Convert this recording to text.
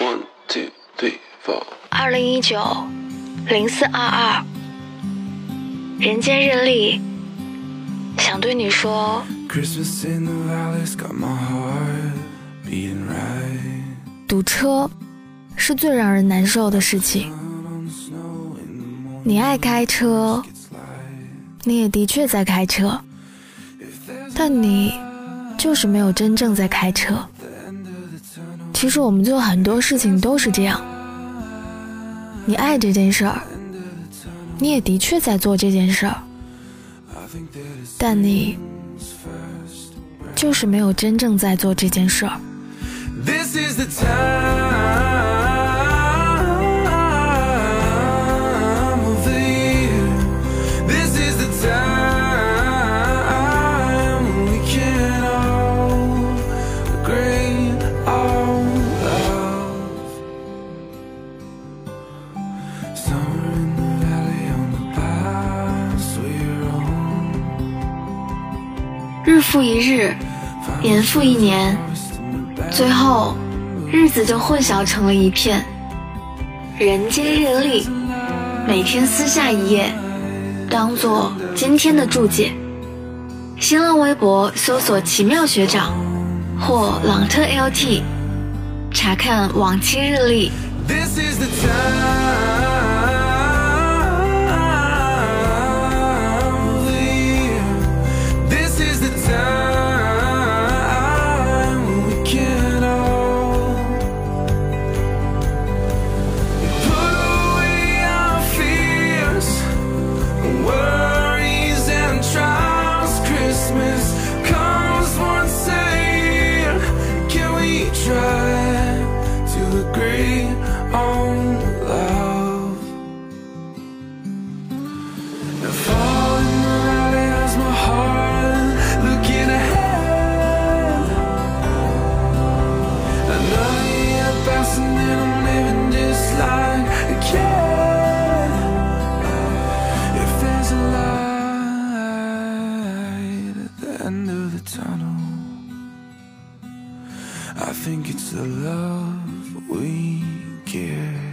One two three four。二零一九零四二二，人间日历，想对你说，Christmas in the valley's got my heart beating right. 堵车是最让人难受的事情。你爱开车，你也的确在开车，但你就是没有真正在开车。the end of the tunnel. 其实我们做很多事情都是这样，你爱这件事儿，你也的确在做这件事儿，但你就是没有真正在做这件事儿。日复一日，年复一年，最后日子就混淆成了一片。人间日历，每天撕下一页，当做今天的注解。新浪微博搜索“奇妙学长”或“朗特 LT”，查看往期日历。This is the time tunnel, I think it's the love we give.